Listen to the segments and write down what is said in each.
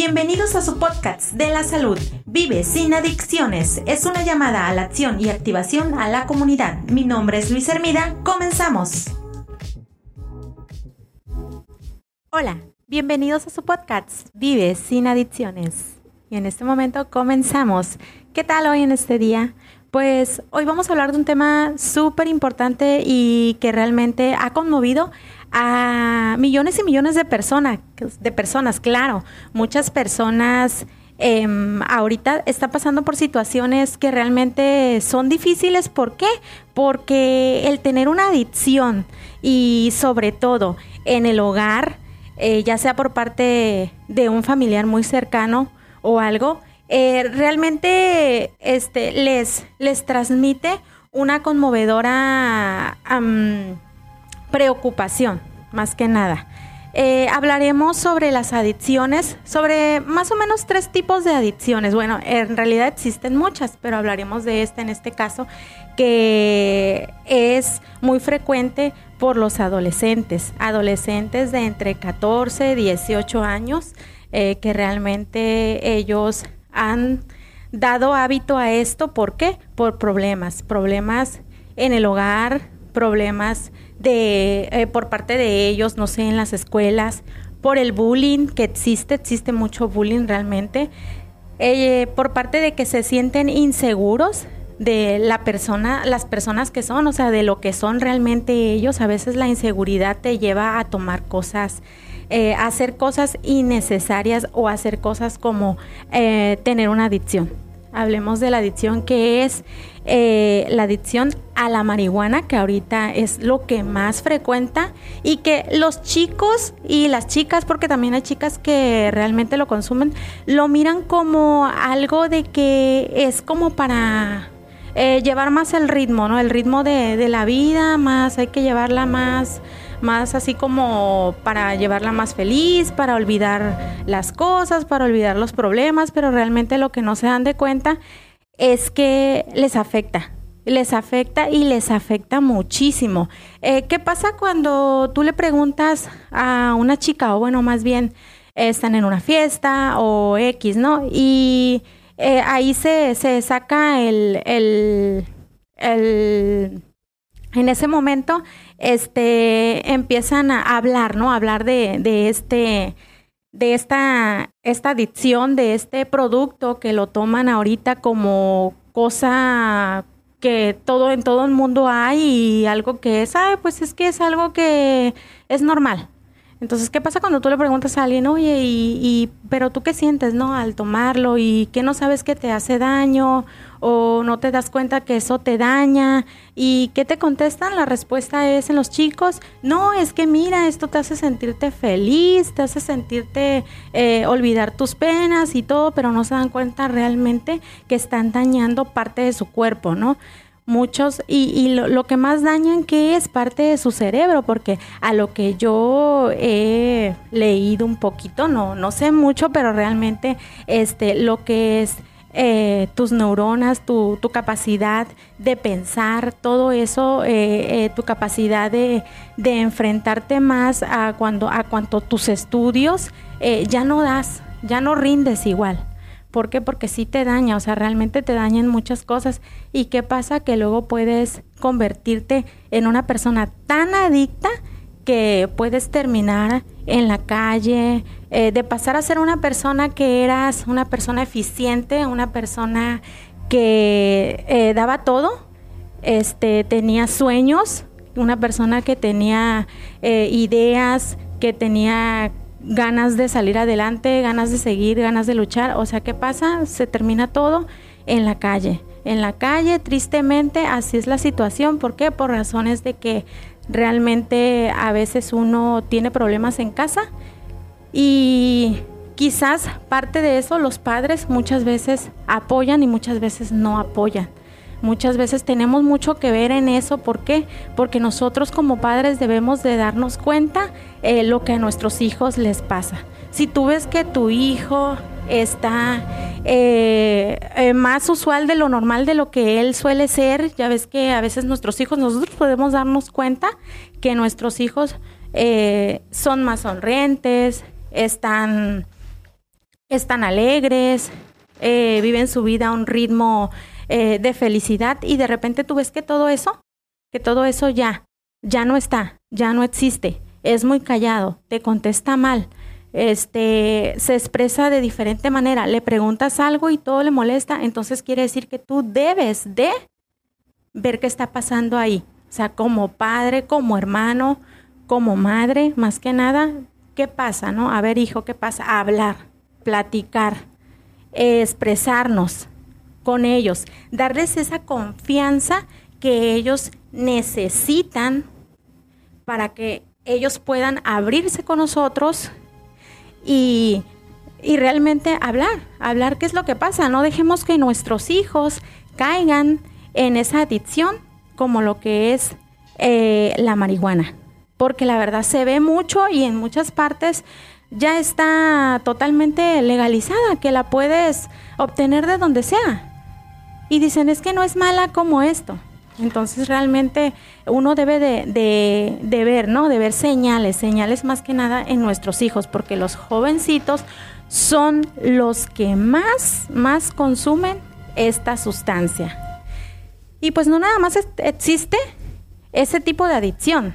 Bienvenidos a su podcast de la salud. Vive sin adicciones. Es una llamada a la acción y activación a la comunidad. Mi nombre es Luis Hermida. Comenzamos. Hola, bienvenidos a su podcast Vive sin adicciones. Y en este momento comenzamos. ¿Qué tal hoy en este día? Pues hoy vamos a hablar de un tema súper importante y que realmente ha conmovido a millones y millones de personas, de personas, claro. Muchas personas em, ahorita están pasando por situaciones que realmente son difíciles. ¿Por qué? Porque el tener una adicción y sobre todo en el hogar, eh, ya sea por parte de un familiar muy cercano o algo, eh, realmente este, les, les transmite una conmovedora preocupación, más que nada. Eh, hablaremos sobre las adicciones, sobre más o menos tres tipos de adicciones. Bueno, en realidad existen muchas, pero hablaremos de esta en este caso, que es muy frecuente por los adolescentes, adolescentes de entre 14 y 18 años, eh, que realmente ellos han dado hábito a esto. ¿Por qué? Por problemas, problemas en el hogar, problemas de eh, por parte de ellos, no sé, en las escuelas, por el bullying que existe, existe mucho bullying realmente, eh, por parte de que se sienten inseguros de la persona, las personas que son, o sea, de lo que son realmente ellos. A veces la inseguridad te lleva a tomar cosas eh, hacer cosas innecesarias o hacer cosas como tener una adicción. Hablemos de la adicción que es eh, la adicción a la marihuana, que ahorita es lo que más frecuenta y que los chicos y las chicas, porque también hay chicas que realmente lo consumen, lo miran como algo de que es como para llevar más el ritmo, ¿no? El ritmo de, de la vida, más hay que llevarla más más así como para llevarla más feliz, para olvidar las cosas, para olvidar los problemas, pero realmente lo que no se dan de cuenta es que les afecta, les afecta y les afecta muchísimo. Eh, ¿Qué pasa cuando tú le preguntas a una chica, o bueno, más bien están en una fiesta o X, ¿no? Y eh, ahí se, se saca el, el, el en ese momento este, empiezan a hablar, ¿no? A hablar de, de este de esta, esta adicción, de este producto que lo toman ahorita como cosa que todo en todo el mundo hay y algo que es, ay, pues es que es algo que es normal. Entonces, ¿qué pasa cuando tú le preguntas a alguien, oye, y, y pero tú qué sientes, no, al tomarlo y que no sabes que te hace daño o no te das cuenta que eso te daña. ¿Y qué te contestan? La respuesta es en los chicos, no, es que mira, esto te hace sentirte feliz, te hace sentirte eh, olvidar tus penas y todo, pero no se dan cuenta realmente que están dañando parte de su cuerpo, ¿no? muchos y, lo, que más dañan que es parte de su cerebro porque a lo que yo he leído un poquito no no sé mucho pero realmente este lo que es eh, tus neuronas, tu, tu, capacidad de pensar, todo eso, eh, eh, tu capacidad de, de, enfrentarte más a cuando a cuanto tus estudios ya no das, ya no rindes igual. ¿Por qué? Porque sí te daña, o sea, realmente te dañan muchas cosas. ¿Y qué pasa? Que luego puedes convertirte en una persona tan adicta que puedes terminar en la calle, eh, de pasar a ser una persona que eras una persona eficiente, una persona que eh, daba todo, este, tenía sueños, una persona que tenía eh, ideas, que tenía ganas de salir adelante, ganas de seguir, ganas de luchar. O sea, ¿qué pasa? Se termina todo en la calle. En la calle, tristemente, así es la situación. ¿Por qué? Por razones de que realmente a veces uno tiene problemas en casa y quizás parte de eso los padres muchas veces apoyan y muchas veces no apoyan. Muchas veces tenemos mucho que ver en eso. ¿Por qué? Porque nosotros como padres debemos de darnos cuenta eh, lo que a nuestros hijos les pasa. Si tú ves que tu hijo está eh, eh, más usual de lo normal de lo que él suele ser, ya ves que a veces nuestros hijos, nosotros podemos darnos cuenta que nuestros hijos son más sonrientes, están están alegres, eh, viven su vida a un ritmo eh, de felicidad y de repente tú ves que todo eso, que todo eso ya, ya no está, ya no existe, es muy callado, te contesta mal, este, se expresa de diferente manera, le preguntas algo y todo le molesta, entonces quiere decir que tú debes de ver qué está pasando ahí. O sea, como padre, como hermano, como madre, más que nada, ¿qué pasa, no? A ver, hijo, ¿qué pasa? Hablar, platicar, expresarnos con ellos, darles esa confianza que ellos necesitan para que ellos puedan abrirse con nosotros y, realmente hablar, hablar qué es lo que pasa. No dejemos que nuestros hijos caigan en esa adicción como lo que es eh, la marihuana. Porque la verdad se ve mucho y en muchas partes ya está totalmente legalizada, que la puedes obtener de donde sea. Y dicen, es que no es mala como esto. Entonces realmente uno debe de, ver, ¿no? De ver señales, señales más que nada en nuestros hijos, porque los jovencitos son los que más, más consumen esta sustancia. Y pues no nada más existe ese tipo de adicción.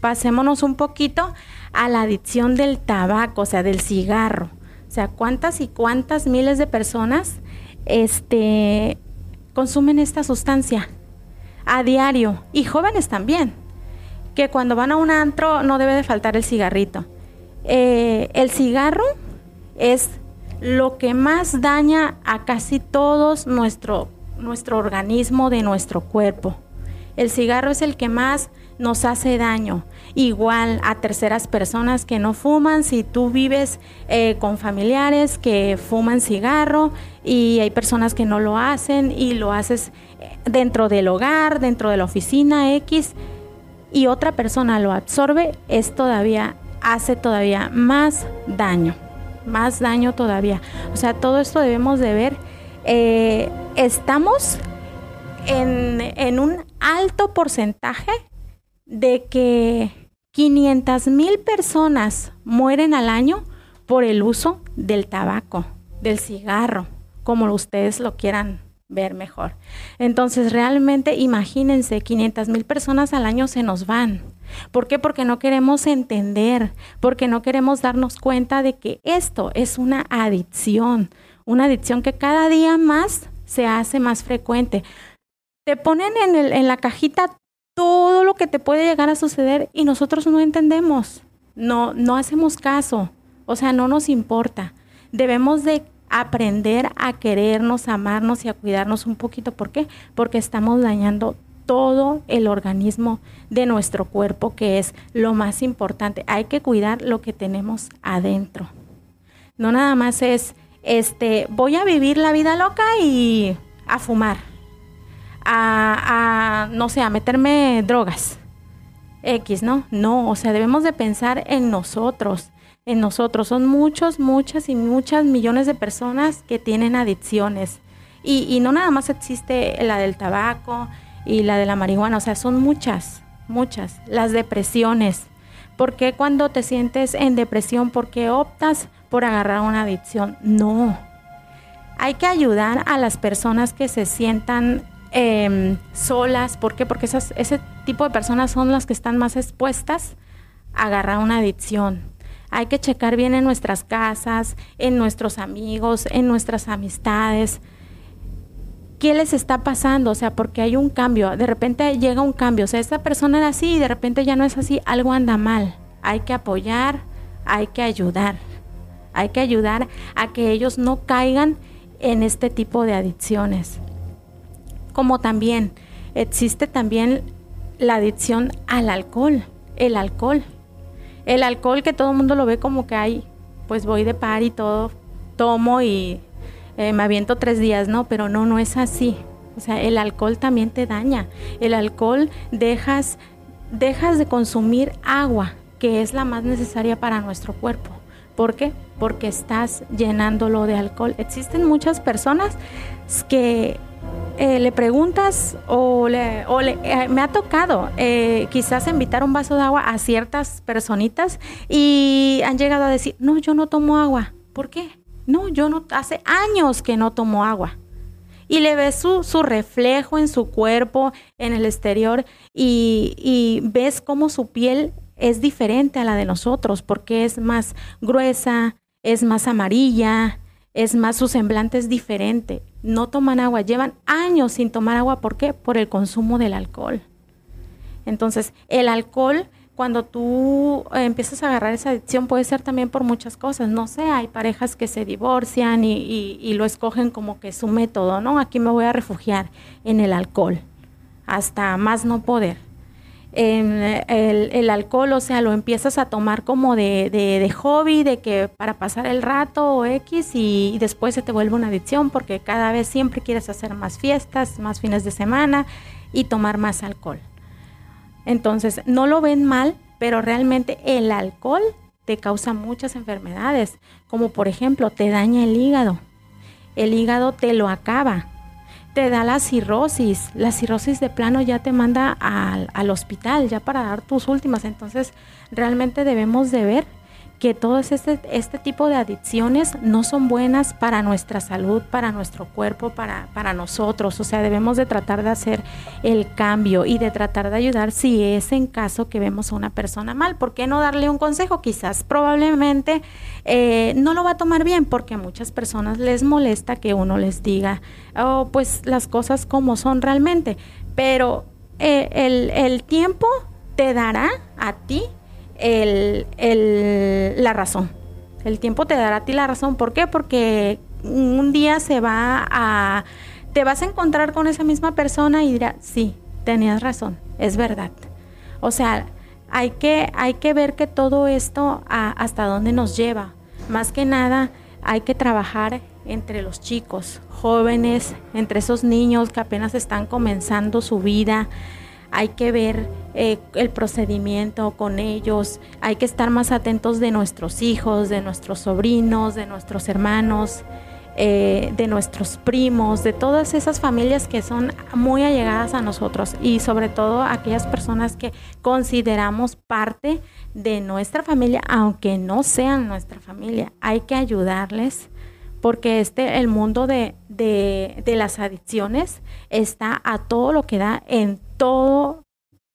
Pasémonos un poquito a la adicción del tabaco, o sea, del cigarro. O sea, cuántas y cuántas miles de personas este, consumen esta sustancia a diario y jóvenes también, que cuando van a un antro no debe de faltar el cigarrito. Eh, el cigarro es lo que más daña a casi todos nuestro, nuestro organismo de nuestro cuerpo. El cigarro es el que más nos hace daño. Igual a terceras personas que no fuman, si tú vives eh, con familiares que fuman cigarro y hay personas que no lo hacen y lo haces dentro del hogar, dentro de la oficina X, y otra persona lo absorbe, es todavía, hace todavía más daño, más daño todavía. O sea, todo esto debemos de ver. Eh, estamos en, en un alto porcentaje de que 500 mil personas mueren al año por el uso del tabaco, del cigarro, como ustedes lo quieran ver mejor. Entonces, realmente imagínense, 500 mil personas al año se nos van. ¿Por qué? Porque no queremos entender, porque no queremos darnos cuenta de que esto es una adicción, una adicción que cada día más se hace más frecuente. Te ponen en, el, en la cajita todo lo que te puede llegar a suceder y nosotros no entendemos, no, no hacemos caso, o sea, no nos importa. Debemos de aprender a querernos, a amarnos y a cuidarnos un poquito. ¿Por qué? Porque estamos dañando todo el organismo de nuestro cuerpo, que es lo más importante. Hay que cuidar lo que tenemos adentro. No nada más es, este, voy a vivir la vida loca y a fumar, a, no sé, a meterme drogas. X, ¿no? No, o sea, debemos de pensar en nosotros, en nosotros. Son muchos, muchas y muchas millones de personas que tienen adicciones. Y, no nada más existe la del tabaco y la de la marihuana, o sea, son muchas, muchas. Las depresiones. ¿Por qué cuando te sientes en depresión, por qué optas por agarrar una adicción? No. Hay que ayudar a las personas que se sientan em, solas. ¿Por qué? Porque esas, ese tipo de personas son las que están más expuestas a agarrar una adicción. Hay que checar bien en nuestras casas, en nuestros amigos, en nuestras amistades. ¿Qué les está pasando? O sea, porque hay un cambio. De repente llega un cambio. O sea, esta persona era así y de repente ya no es así. Algo anda mal. Hay que apoyar, hay que ayudar. Hay que ayudar a que ellos no caigan en este tipo de adicciones. Como también existe también la adicción al alcohol. El alcohol el alcohol que todo el mundo lo ve como que hay, pues voy de par y todo, tomo y eh, me aviento tres días, ¿no? Pero no, no es así. O sea, el alcohol también te daña. El alcohol dejas, dejas de consumir agua, que es la más necesaria para nuestro cuerpo. ¿Por qué? Porque estás llenándolo de alcohol. Existen muchas personas que eh, le preguntas o, le, o le, eh, me ha tocado eh, quizás invitar un vaso de agua a ciertas personitas y han llegado a decir, no, yo no tomo agua. ¿Por qué? No, yo no, hace años que no tomo agua. Y le ves su, reflejo en su cuerpo, en el exterior, y, y ves cómo su piel es diferente a la de nosotros, porque es más gruesa, es más amarilla, es más, su semblante es diferente. No toman agua, llevan años sin tomar agua. ¿Por qué? Por el consumo del alcohol. Entonces, el alcohol cuando tú eh, empiezas a agarrar esa adicción puede ser también por muchas cosas, no sé, hay parejas que se divorcian y, lo escogen como que su método, ¿no? Aquí me voy a refugiar en el alcohol, hasta más no poder. El, alcohol, o sea, lo empiezas a tomar como de, de, hobby, de que para pasar el rato o X y, y después se te vuelve una adicción porque cada vez siempre quieres hacer más fiestas, más fines de semana y tomar más alcohol. Entonces, no lo ven mal, pero realmente el alcohol te causa muchas enfermedades, como por ejemplo, te daña el hígado. El hígado te lo acaba. Te da la cirrosis. La cirrosis de plano ya te manda al, al hospital, ya para dar tus últimas. Entonces, realmente debemos de ver que todo este, este tipo de adicciones no son buenas para nuestra salud, para nuestro cuerpo, para, para nosotros. O sea, debemos de tratar de hacer el cambio y de tratar de ayudar si es en caso que vemos a una persona mal. ¿Por qué no darle un consejo? Quizás probablemente eh, no lo va a tomar bien porque a muchas personas les molesta que uno les diga, oh, pues las cosas como son realmente. Pero eh, el, el tiempo te dará a ti el, el, la razón. El tiempo te dará a ti la razón. ¿Por qué? Porque un día se va a... Te vas a encontrar con esa misma persona y dirá, sí, tenías razón, es verdad. O sea, hay que, hay que ver que todo esto hasta dónde nos lleva. Más que nada, hay que trabajar entre los chicos, jóvenes, entre esos niños que apenas están comenzando su vida, hay que ver eh, el procedimiento con ellos, hay que estar más atentos de nuestros hijos, de nuestros sobrinos, de nuestros hermanos, eh, de nuestros primos, de todas esas familias que son muy allegadas a nosotros y sobre todo aquellas personas que consideramos parte de nuestra familia, aunque no sean nuestra familia. Hay que ayudarles porque este, el mundo de, de, de las adicciones está a todo lo que da en todo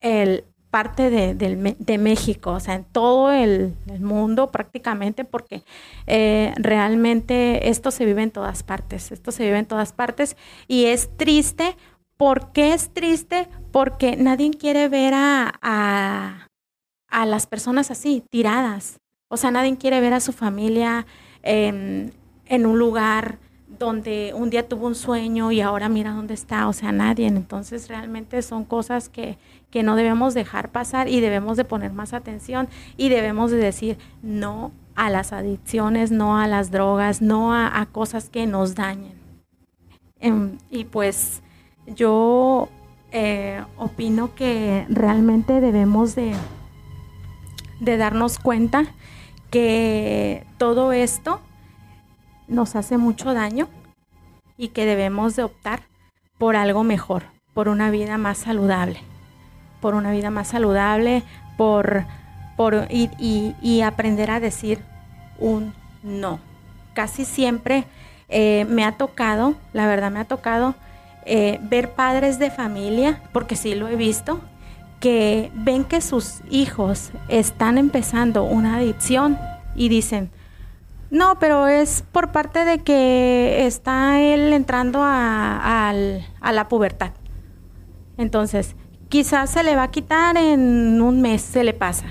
el parte de, de, México, o sea, en todo el, mundo prácticamente, porque eh, realmente esto se vive en todas partes, esto se vive en todas partes y es triste. ¿Por qué es triste? Porque nadie quiere ver a, a, las personas así, tiradas. O sea, nadie quiere ver a su familia en un lugar donde un día tuvo un sueño y ahora mira dónde está, o sea, nadie. Entonces realmente son cosas que, que no debemos dejar pasar y debemos de poner más atención y debemos de decir no a las adicciones, no a las drogas, no a, cosas que nos dañen. Em, y pues yo eh, opino que realmente debemos de, de darnos cuenta que todo esto nos hace mucho daño y que debemos de optar por algo mejor, por una vida más saludable, por una vida más saludable, por, por y, aprender a decir un no. Casi siempre eh, me ha tocado, la verdad me ha tocado eh, ver padres de familia, porque sí lo he visto, que ven que sus hijos están empezando una adicción y dicen, no, pero es por parte de que está él entrando a, la pubertad. Entonces, quizás se le va a quitar en un mes, se le pasa.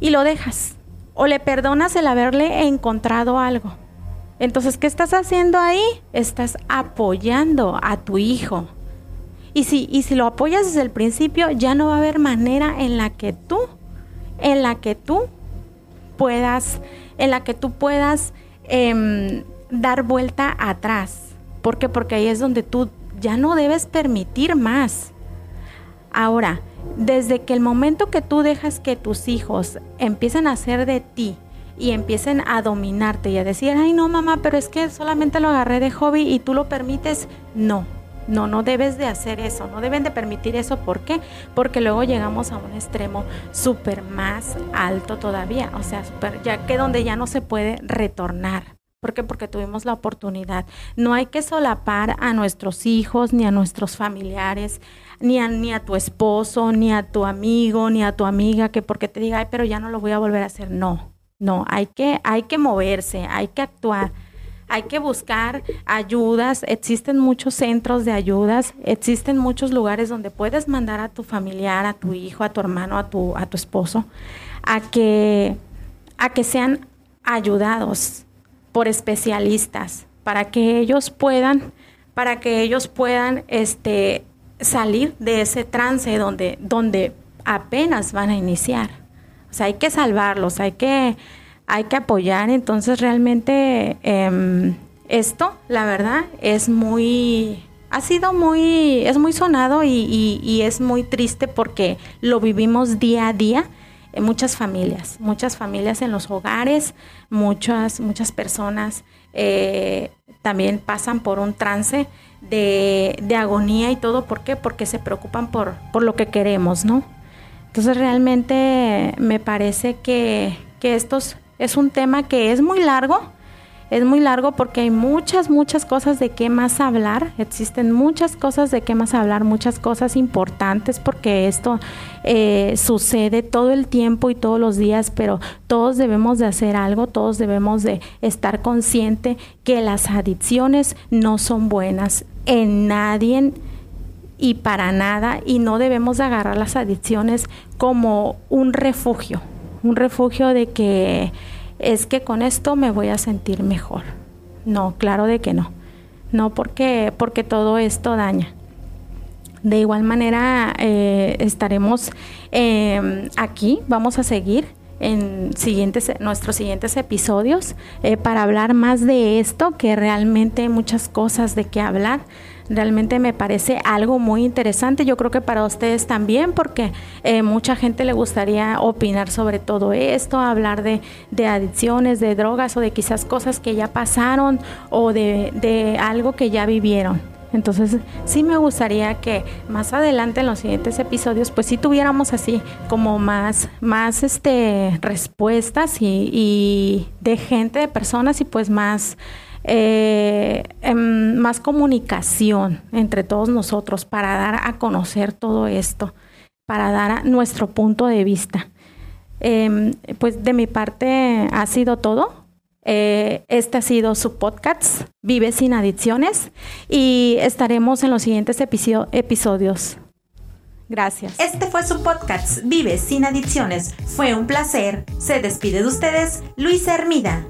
Y lo dejas. O le perdonas el haberle encontrado algo. Entonces, ¿qué estás haciendo ahí? Estás apoyando a tu hijo. Y si, y si lo apoyas desde el principio, ya no va a haber manera en la que tú, en la que tú puedas en la que tú puedas em, dar vuelta atrás. ¿Por qué? Porque ahí es donde tú ya no debes permitir más. Ahora, desde que el momento que tú dejas que tus hijos empiecen a hacer de ti y empiecen a dominarte y a decir, ay no mamá, pero es que solamente lo agarré de hobby y tú lo permites, no, no, no debes de hacer eso, no deben de permitir eso. ¿Por qué? Porque luego llegamos a un extremo súper más alto todavía, o sea, super, ya que donde ya no se puede retornar. ¿Por qué? Porque tuvimos la oportunidad. No hay que solapar a nuestros hijos ni a nuestros familiares, ni a, ni a tu esposo, ni a tu amigo, ni a tu amiga, que porque te diga, ay, pero ya no lo voy a volver a hacer. No, no, hay que, hay que moverse, hay que actuar. Hay que buscar ayudas, existen muchos centros de ayudas, existen muchos lugares donde puedes mandar a tu familiar, a tu hijo, a tu hermano, a tu, a tu esposo, a que, a que sean ayudados por especialistas para que ellos puedan para que ellos puedan este salir de ese trance donde donde apenas van a iniciar. O sea, hay que salvarlos, hay que hay que apoyar. Entonces realmente em, esto, la verdad, es muy ha sido muy es muy sonado y, y es muy triste porque lo vivimos día a día muchas familias, muchas familias en los hogares, muchas, muchas personas eh, también pasan por un trance de, agonía y todo. ¿Por qué? Porque se preocupan por, por lo que queremos, ¿no? Entonces realmente me parece que, que esto es un tema que es muy largo, es muy largo porque hay muchas, muchas cosas de qué más hablar. Existen muchas cosas de qué más hablar, muchas cosas importantes porque esto eh, sucede todo el tiempo y todos los días, pero todos debemos de hacer algo, todos debemos de estar consciente que las adicciones no son buenas en nadie y para nada y no debemos de agarrar las adicciones como un refugio, un refugio de que es que con esto me voy a sentir mejor. No, claro de que no. No porque, porque todo esto daña. De igual manera eh, estaremos em, aquí, vamos a seguir en siguientes, nuestros siguientes episodios eh, para hablar más de esto, que realmente hay muchas cosas de qué hablar. Realmente me parece algo muy interesante, yo creo que para ustedes también, porque eh, mucha gente le gustaría opinar sobre todo esto, hablar de, de, adicciones, de drogas o de quizás cosas que ya pasaron o de, de algo que ya vivieron. Entonces, sí me gustaría que más adelante en los siguientes episodios, pues sí tuviéramos así como más, más este respuestas y, y de gente, de personas y pues más eh, em, más comunicación entre todos nosotros para dar a conocer todo esto, para dar nuestro punto de vista. Em, pues de mi parte ha sido todo. Eh, este ha sido su podcast, Vive sin adicciones, y estaremos en los siguientes episodios. Gracias. Este fue su podcast, Vive sin adicciones. Fue un placer. Se despide de ustedes, Luisa Hermida.